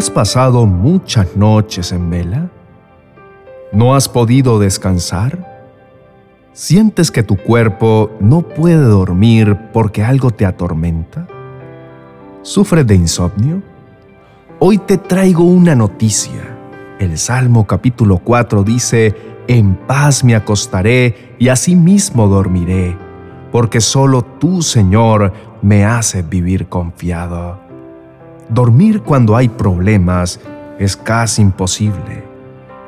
¿Has pasado muchas noches en vela? ¿No has podido descansar? ¿Sientes que tu cuerpo no puede dormir porque algo te atormenta? ¿Sufres de insomnio? Hoy te traigo una noticia. El Salmo capítulo 4 dice, En paz me acostaré y asimismo dormiré, porque solo tú, Señor, me haces vivir confiado. Dormir cuando hay problemas es casi imposible.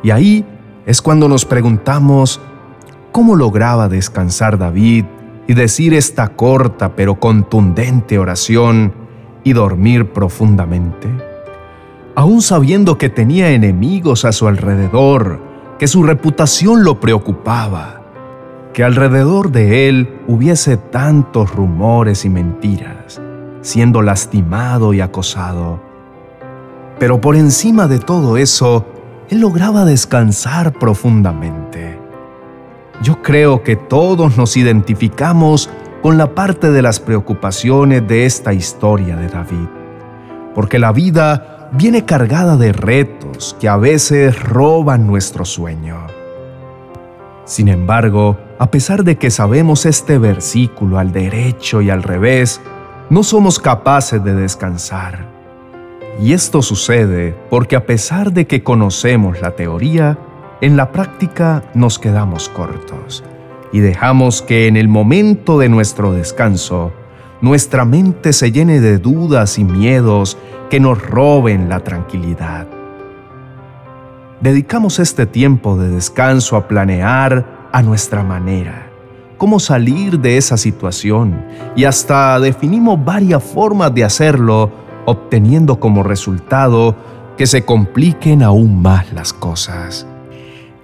Y ahí es cuando nos preguntamos cómo lograba descansar David y decir esta corta pero contundente oración y dormir profundamente. Aún sabiendo que tenía enemigos a su alrededor, que su reputación lo preocupaba, que alrededor de él hubiese tantos rumores y mentiras siendo lastimado y acosado. Pero por encima de todo eso, él lograba descansar profundamente. Yo creo que todos nos identificamos con la parte de las preocupaciones de esta historia de David, porque la vida viene cargada de retos que a veces roban nuestro sueño. Sin embargo, a pesar de que sabemos este versículo al derecho y al revés, no somos capaces de descansar. Y esto sucede porque a pesar de que conocemos la teoría, en la práctica nos quedamos cortos y dejamos que en el momento de nuestro descanso, nuestra mente se llene de dudas y miedos que nos roben la tranquilidad. Dedicamos este tiempo de descanso a planear a nuestra manera cómo salir de esa situación y hasta definimos varias formas de hacerlo, obteniendo como resultado que se compliquen aún más las cosas.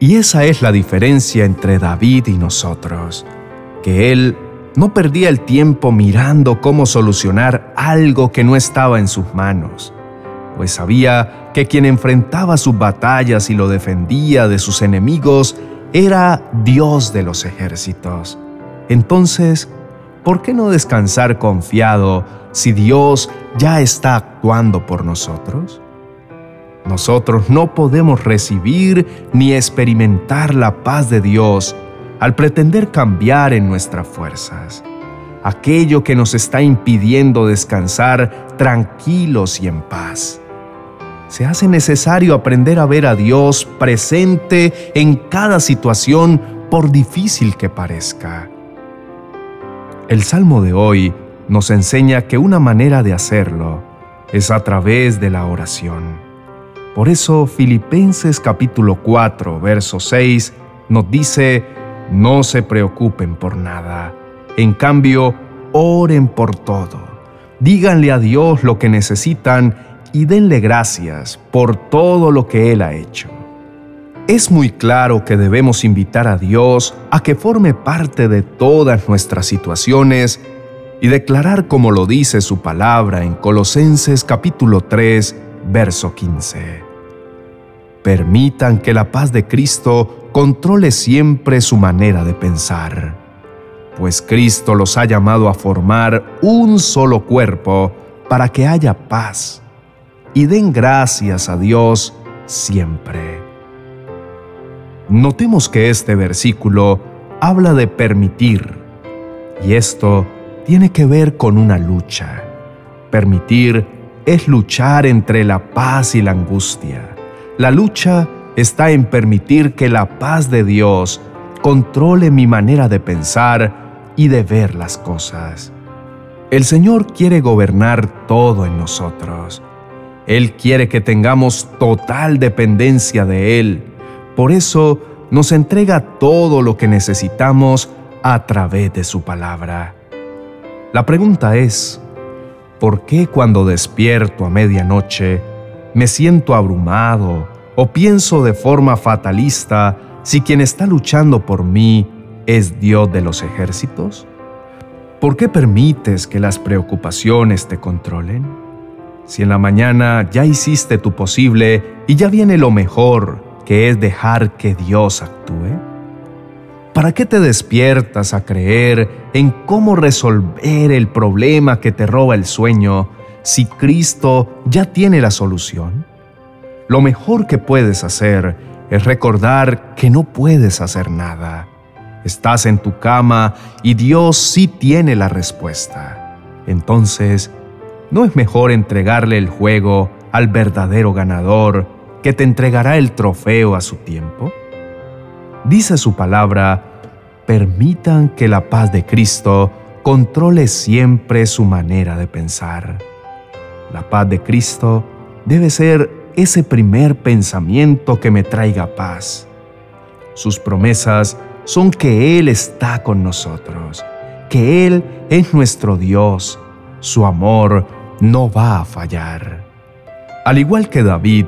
Y esa es la diferencia entre David y nosotros, que él no perdía el tiempo mirando cómo solucionar algo que no estaba en sus manos, pues sabía que quien enfrentaba sus batallas y lo defendía de sus enemigos era Dios de los ejércitos. Entonces, ¿por qué no descansar confiado si Dios ya está actuando por nosotros? Nosotros no podemos recibir ni experimentar la paz de Dios al pretender cambiar en nuestras fuerzas. Aquello que nos está impidiendo descansar tranquilos y en paz. Se hace necesario aprender a ver a Dios presente en cada situación por difícil que parezca el Salmo de hoy nos enseña que una manera de hacerlo es a través de la oración. Por eso Filipenses capítulo 4, verso 6 nos dice, no se preocupen por nada, en cambio, oren por todo. Díganle a Dios lo que necesitan y denle gracias por todo lo que Él ha hecho. Es muy claro que debemos invitar a Dios a que forme parte de todas nuestras situaciones y declarar como lo dice su palabra en Colosenses capítulo 3, verso 15. Permitan que la paz de Cristo controle siempre su manera de pensar, pues Cristo los ha llamado a formar un solo cuerpo para que haya paz y den gracias a Dios siempre. Notemos que este versículo habla de permitir, y esto tiene que ver con una lucha. Permitir es luchar entre la paz y la angustia. La lucha está en permitir que la paz de Dios controle mi manera de pensar y de ver las cosas. El Señor quiere gobernar todo en nosotros. Él quiere que tengamos total dependencia de Él por eso nos entrega todo lo que necesitamos a través de su palabra. La pregunta es, ¿por qué cuando despierto a medianoche me siento abrumado o pienso de forma fatalista si quien está luchando por mí es Dios de los ejércitos? ¿Por qué permites que las preocupaciones te controlen? Si en la mañana ya hiciste tu posible y ya viene lo mejor, que es dejar que Dios actúe? ¿Para qué te despiertas a creer en cómo resolver el problema que te roba el sueño si Cristo ya tiene la solución? lo mejor que puedes hacer es recordar que no puedes hacer nada. Estás en tu cama y Dios sí tiene la respuesta. Entonces, ¿no es mejor entregarle el juego al verdadero ganador que te entregará el trofeo a su tiempo? Dice su palabra, permitan que la paz de Cristo controle siempre su manera de pensar. La paz de Cristo debe ser ese primer pensamiento que me traiga paz. Sus promesas son que Él está con nosotros, que Él es nuestro Dios, su amor no va a fallar. Al igual que David,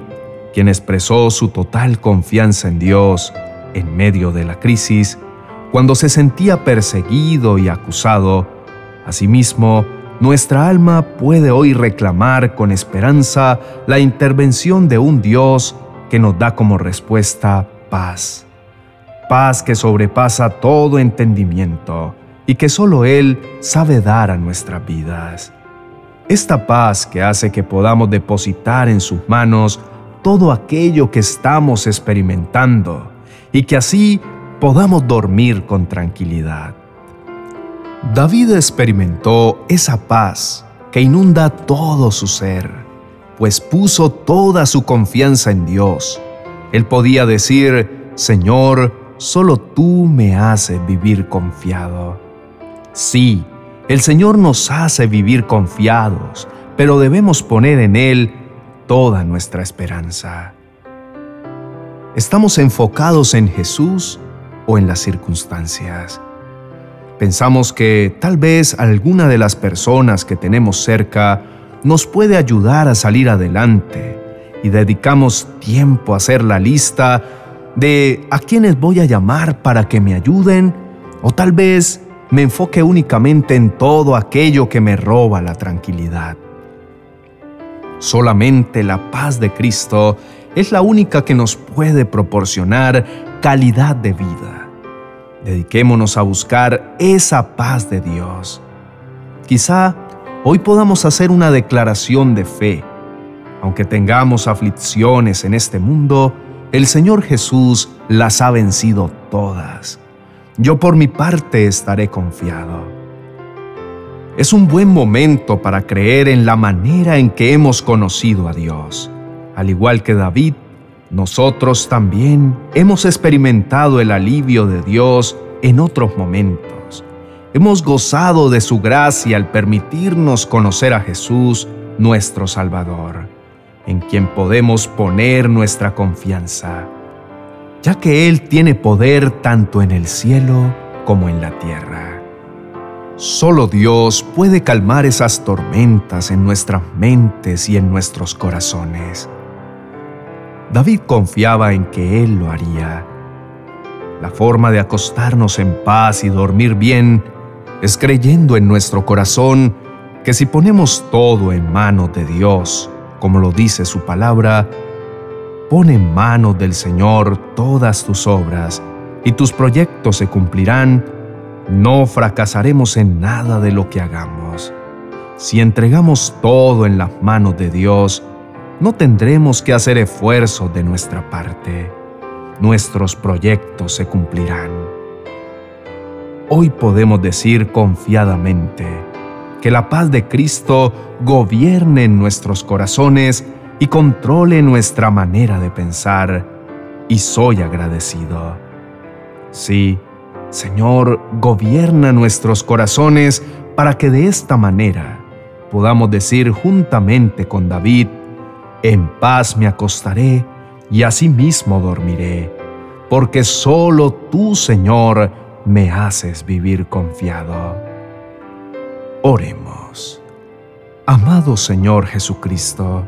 quien expresó su total confianza en Dios en medio de la crisis, cuando se sentía perseguido y acusado, asimismo, nuestra alma puede hoy reclamar con esperanza la intervención de un Dios que nos da como respuesta paz. Paz que sobrepasa todo entendimiento y que solo Él sabe dar a nuestras vidas. Esta paz que hace que podamos depositar en sus manos todo aquello que estamos experimentando y que así podamos dormir con tranquilidad. David experimentó esa paz que inunda todo su ser, pues puso toda su confianza en Dios. Él podía decir, Señor, solo tú me haces vivir confiado. Sí, el Señor nos hace vivir confiados, pero debemos poner en Él toda nuestra esperanza. ¿Estamos enfocados en Jesús o en las circunstancias? Pensamos que tal vez alguna de las personas que tenemos cerca nos puede ayudar a salir adelante y dedicamos tiempo a hacer la lista de a quiénes voy a llamar para que me ayuden o tal vez me enfoque únicamente en todo aquello que me roba la tranquilidad. Solamente la paz de Cristo es la única que nos puede proporcionar calidad de vida. Dediquémonos a buscar esa paz de Dios. Quizá hoy podamos hacer una declaración de fe. Aunque tengamos aflicciones en este mundo, el Señor Jesús las ha vencido todas. Yo por mi parte estaré confiado. Es un buen momento para creer en la manera en que hemos conocido a Dios. Al igual que David, nosotros también hemos experimentado el alivio de Dios en otros momentos. Hemos gozado de su gracia al permitirnos conocer a Jesús, nuestro Salvador, en quien podemos poner nuestra confianza, ya que Él tiene poder tanto en el cielo como en la tierra. Solo Dios puede calmar esas tormentas en nuestras mentes y en nuestros corazones. David confiaba en que Él lo haría. La forma de acostarnos en paz y dormir bien es creyendo en nuestro corazón que si ponemos todo en manos de Dios, como lo dice su palabra, pon en manos del Señor todas tus obras y tus proyectos se cumplirán, no fracasaremos en nada de lo que hagamos. Si entregamos todo en las manos de Dios, no tendremos que hacer esfuerzo de nuestra parte. Nuestros proyectos se cumplirán. Hoy podemos decir confiadamente que la paz de Cristo gobierne en nuestros corazones y controle nuestra manera de pensar, y soy agradecido. Sí, Señor, gobierna nuestros corazones para que de esta manera podamos decir juntamente con David, en paz me acostaré y asimismo dormiré, porque solo tú, Señor, me haces vivir confiado. Oremos. Amado Señor Jesucristo,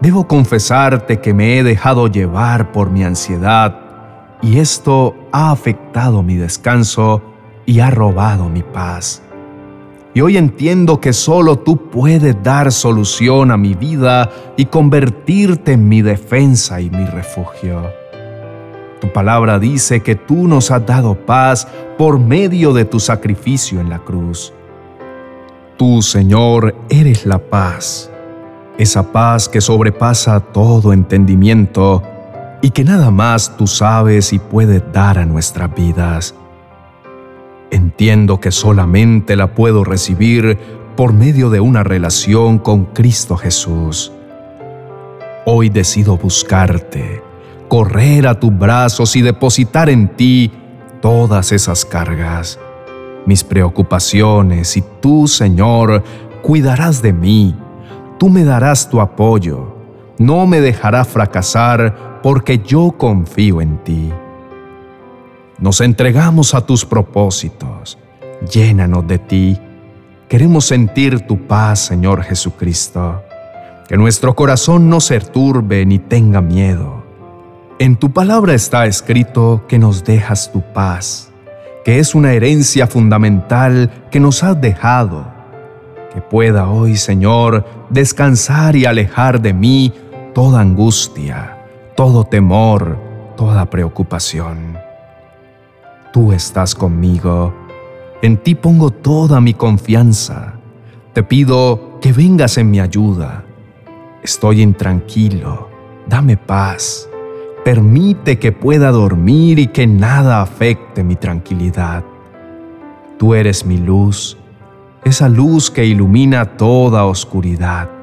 debo confesarte que me he dejado llevar por mi ansiedad y esto ha afectado mi descanso y ha robado mi paz. Y hoy entiendo que solo tú puedes dar solución a mi vida y convertirte en mi defensa y mi refugio. Tu palabra dice que tú nos has dado paz por medio de tu sacrificio en la cruz. Tú, Señor, eres la paz. esa paz que sobrepasa todo entendimiento y que nada más tú sabes y puedes dar a nuestras vidas. Entiendo que solamente la puedo recibir por medio de una relación con Cristo Jesús. Hoy decido buscarte, correr a tus brazos y depositar en ti todas esas cargas, mis preocupaciones y tú, Señor, cuidarás de mí Tú me darás tu apoyo, no me dejarás fracasar porque yo confío en ti. Nos entregamos a tus propósitos, llénanos de ti. Queremos sentir tu paz, Señor Jesucristo. Que nuestro corazón no se turbe ni tenga miedo. En tu palabra está escrito que nos dejas tu paz, que es una herencia fundamental que nos has dejado que pueda hoy, Señor, descansar y alejar de mí toda angustia, todo temor, toda preocupación. Tú estás conmigo, en ti pongo toda mi confianza. Te pido que vengas en mi ayuda. Estoy intranquilo, dame paz. Permite que pueda dormir y que nada afecte mi tranquilidad. Tú eres mi luz, esa luz que ilumina toda oscuridad.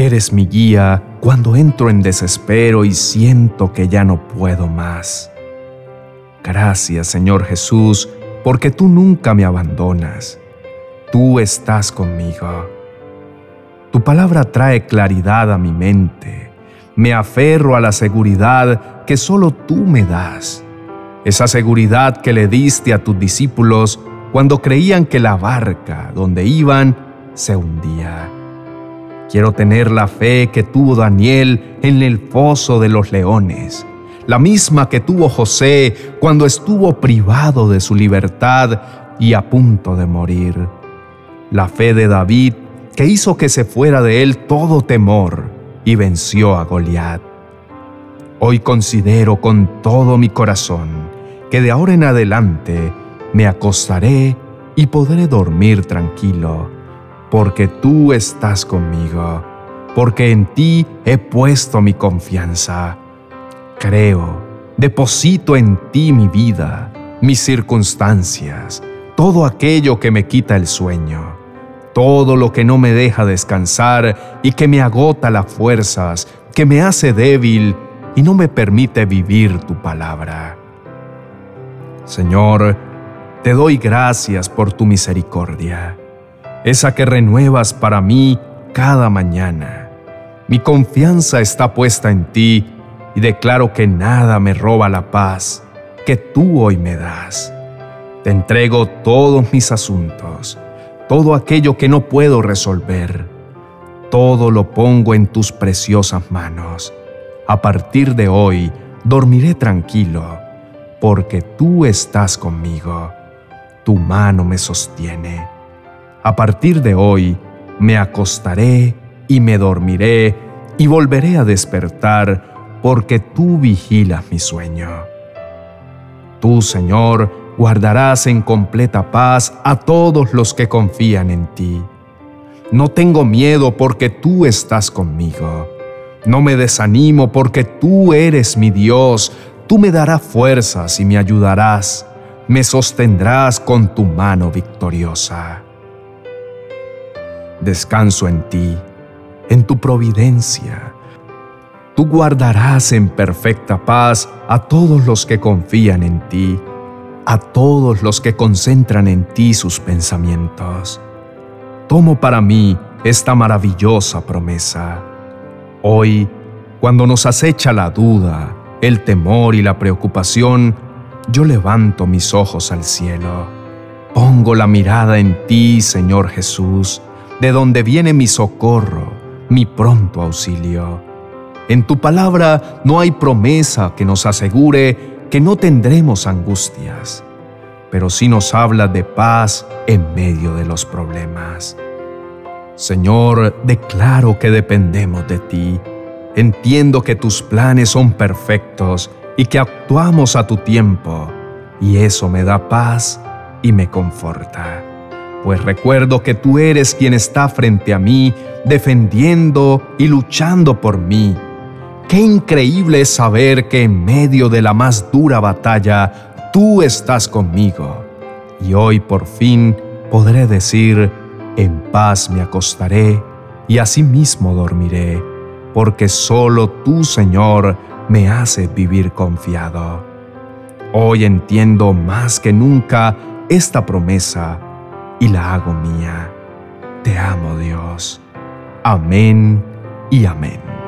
Eres mi guía cuando entro en desespero y siento que ya no puedo más. Gracias, Señor Jesús, porque tú nunca me abandonas. Tú estás conmigo. Tu palabra trae claridad a mi mente. Me aferro a la seguridad que solo tú me das. Esa seguridad que le diste a tus discípulos cuando creían que la barca donde iban se hundía. Quiero tener la fe que tuvo Daniel en el foso de los leones, la misma que tuvo José cuando estuvo privado de su libertad y a punto de morir. La fe de David que hizo que se fuera de él todo temor y venció a Goliat. Hoy considero con todo mi corazón que de ahora en adelante me acostaré y podré dormir tranquilo, porque tú estás conmigo, porque en ti he puesto mi confianza. Creo, deposito en ti mi vida, mis circunstancias, todo aquello que me quita el sueño, todo lo que no me deja descansar y que me agota las fuerzas, que me hace débil y no me permite vivir tu palabra. Señor, te doy gracias por tu misericordia, esa que renuevas para mí cada mañana. Mi confianza está puesta en ti y declaro que nada me roba la paz que tú hoy me das. Te entrego todos mis asuntos, todo aquello que no puedo resolver. Todo lo pongo en tus preciosas manos. A partir de hoy dormiré tranquilo, porque tú estás conmigo tu mano me sostiene. A partir de hoy me acostaré y me dormiré y volveré a despertar porque tú vigilas mi sueño. Tú, Señor, guardarás en completa paz a todos los que confían en ti. No tengo miedo porque tú estás conmigo. No me desanimo porque tú eres mi Dios. Tú me darás fuerzas y me ayudarás me sostendrás con tu mano victoriosa. Descanso en ti, en tu providencia. Tú guardarás en perfecta paz a todos los que confían en ti, a todos los que concentran en ti sus pensamientos. Tomo para mí esta maravillosa promesa. Hoy, cuando nos acecha la duda, el temor y la preocupación, yo levanto mis ojos al cielo. Pongo la mirada en ti, Señor Jesús, de donde viene mi socorro, mi pronto auxilio. En tu palabra no hay promesa que nos asegure que no tendremos angustias, pero sí nos habla de paz en medio de los problemas. Señor, declaro que dependemos de ti. Entiendo que tus planes son perfectos y que actuamos a tu tiempo, y eso me da paz y me conforta. Pues recuerdo que tú eres quien está frente a mí, defendiendo y luchando por mí. Qué increíble es saber que en medio de la más dura batalla, tú estás conmigo. Y hoy por fin podré decir, en paz me acostaré y asimismo dormiré, porque solo tú, Señor, me hace vivir confiado. Hoy entiendo más que nunca esta promesa y la hago mía. Te amo Dios. Amén y amén.